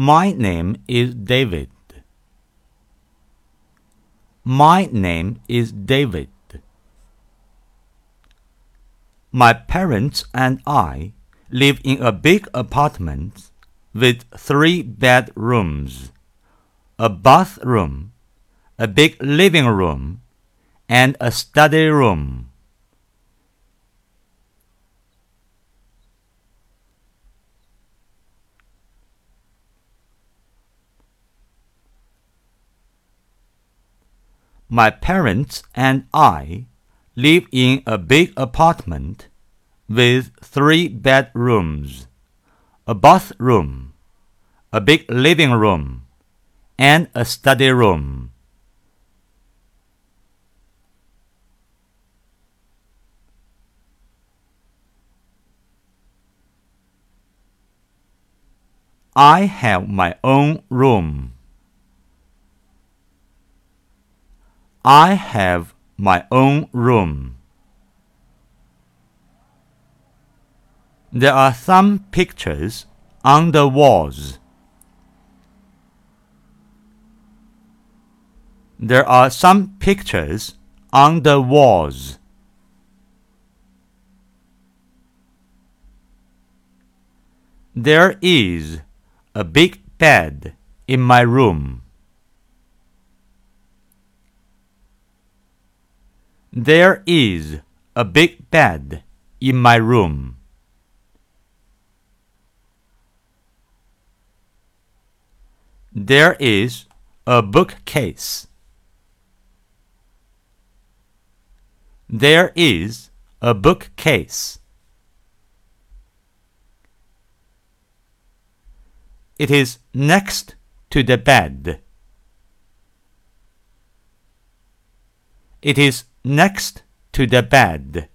My name is David. My name is David. My parents and I live in a big apartment with three bedrooms, a bathroom, a big living room, and a study room. My parents and I live in a big apartment with three bedrooms, a bathroom, a big living room, and a study room. I have my own room. I have my own room. There are some pictures on the walls. There are some pictures on the walls. There is a big bed in my room. There is a big bed in my room. There is a bookcase. There is a bookcase. It is next to the bed. It is next to the bed.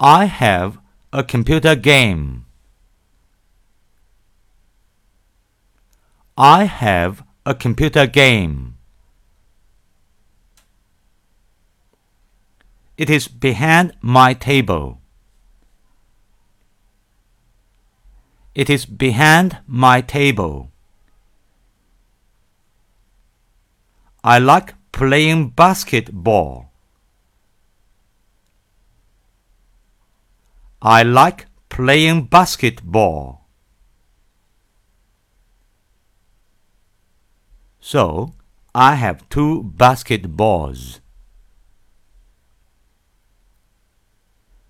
I have a computer game. I have a computer game. It is behind my table. It is behind my table. I like playing basketball. I like playing basketball. So, I have two basketballs.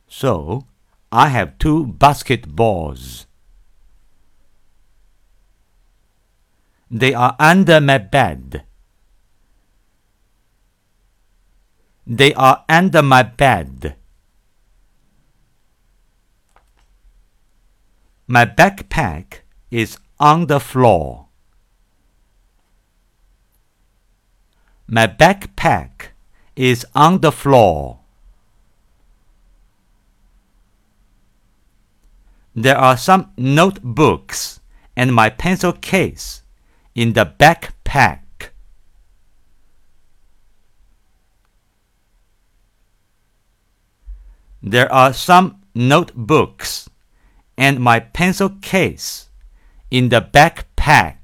So, I have two basketballs. They are under my bed. They are under my bed. My backpack is on the floor. My backpack is on the floor. There are some notebooks and my pencil case in the backpack. There are some notebooks and my pencil case in the backpack.